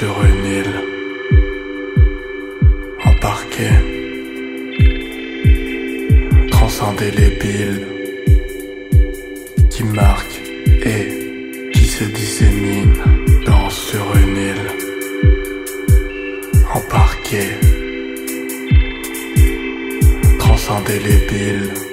sur une île, embarqué, transcender les piles qui marquent et qui se disséminent, Dans sur une île, embarqué, transcender les piles.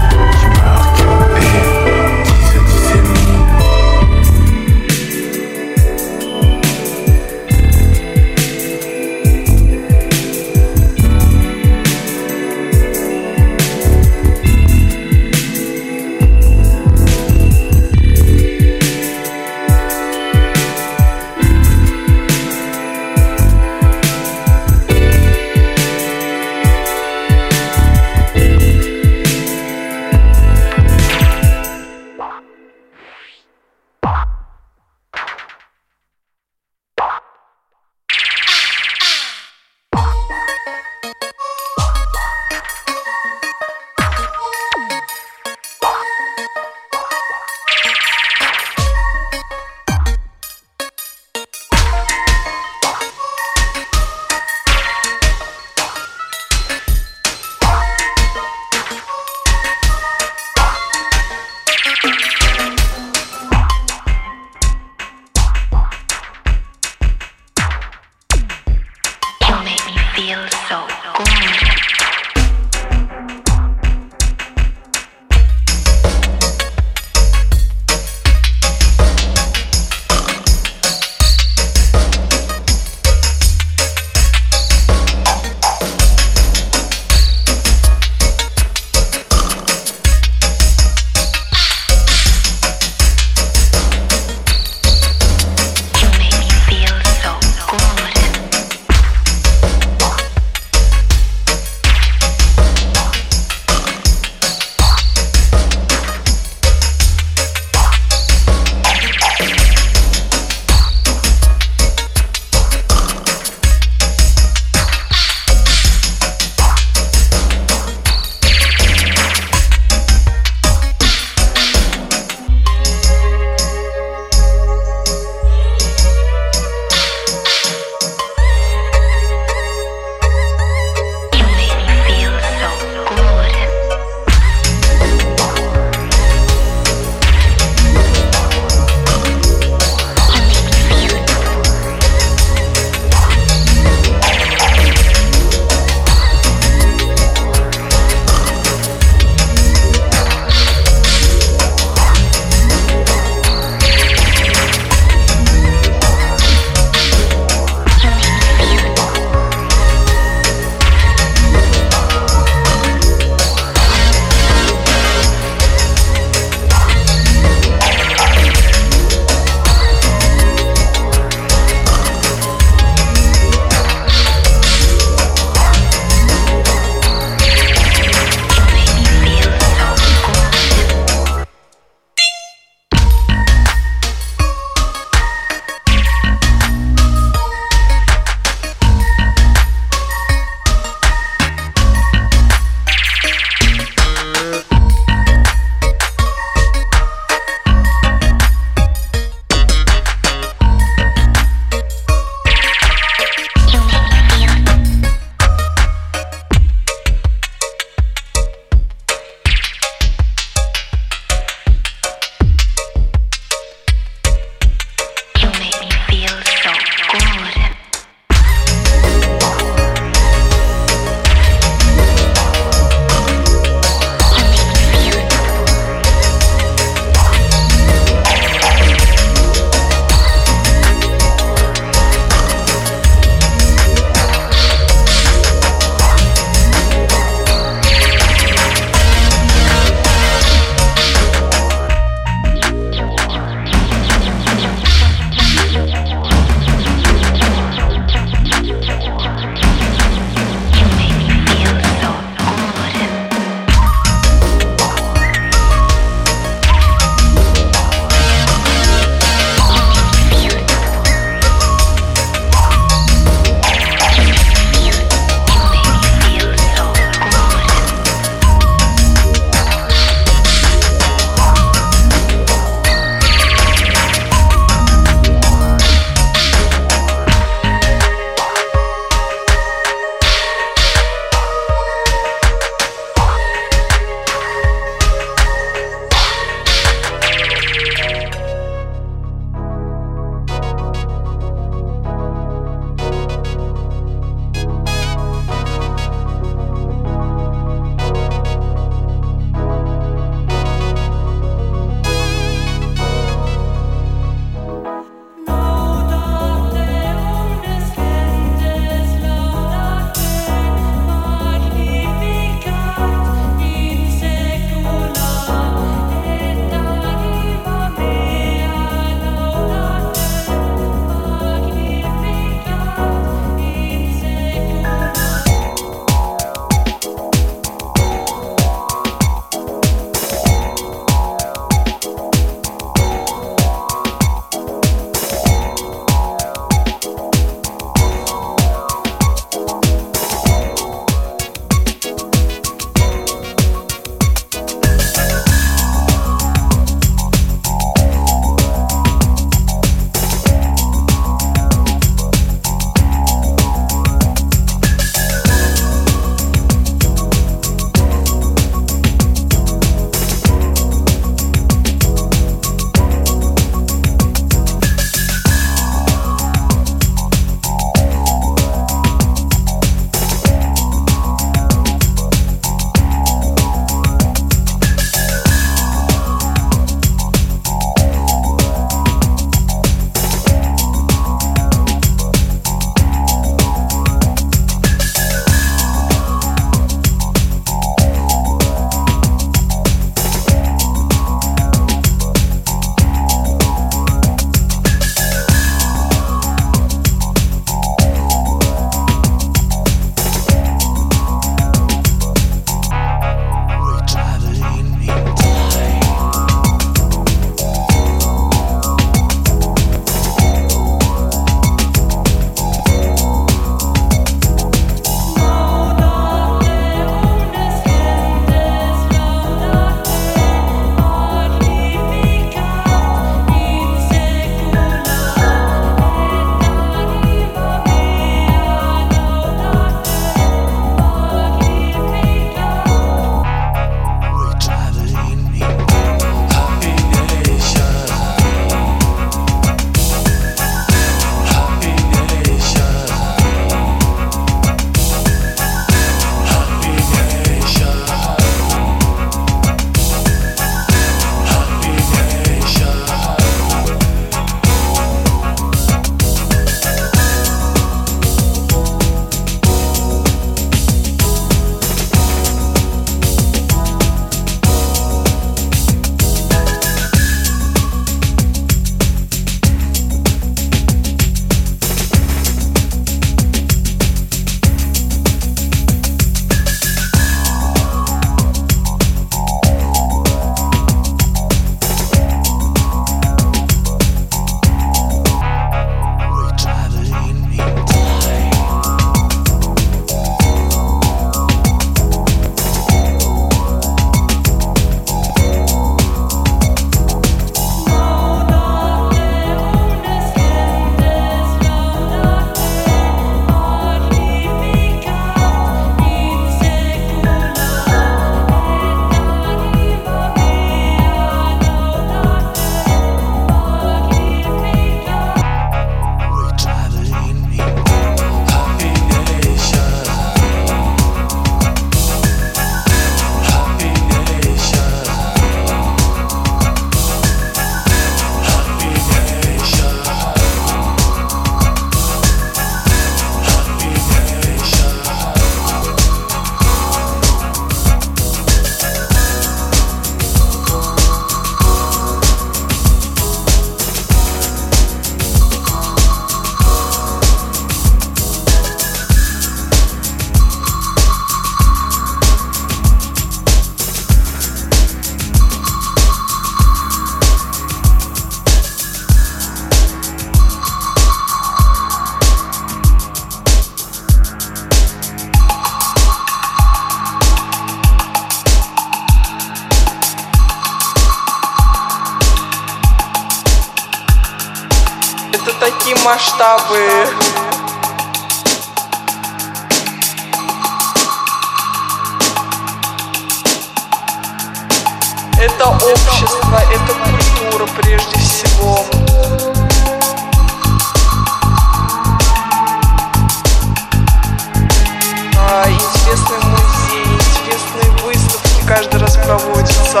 проводится.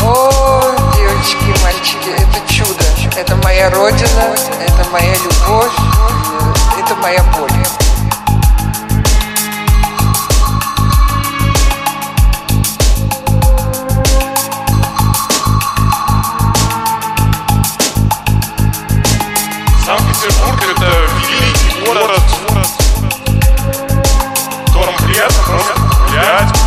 О, девочки, мальчики, это чудо. Это моя родина, это моя любовь, это моя боль. Санкт-Петербург – это великий город, That's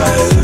fire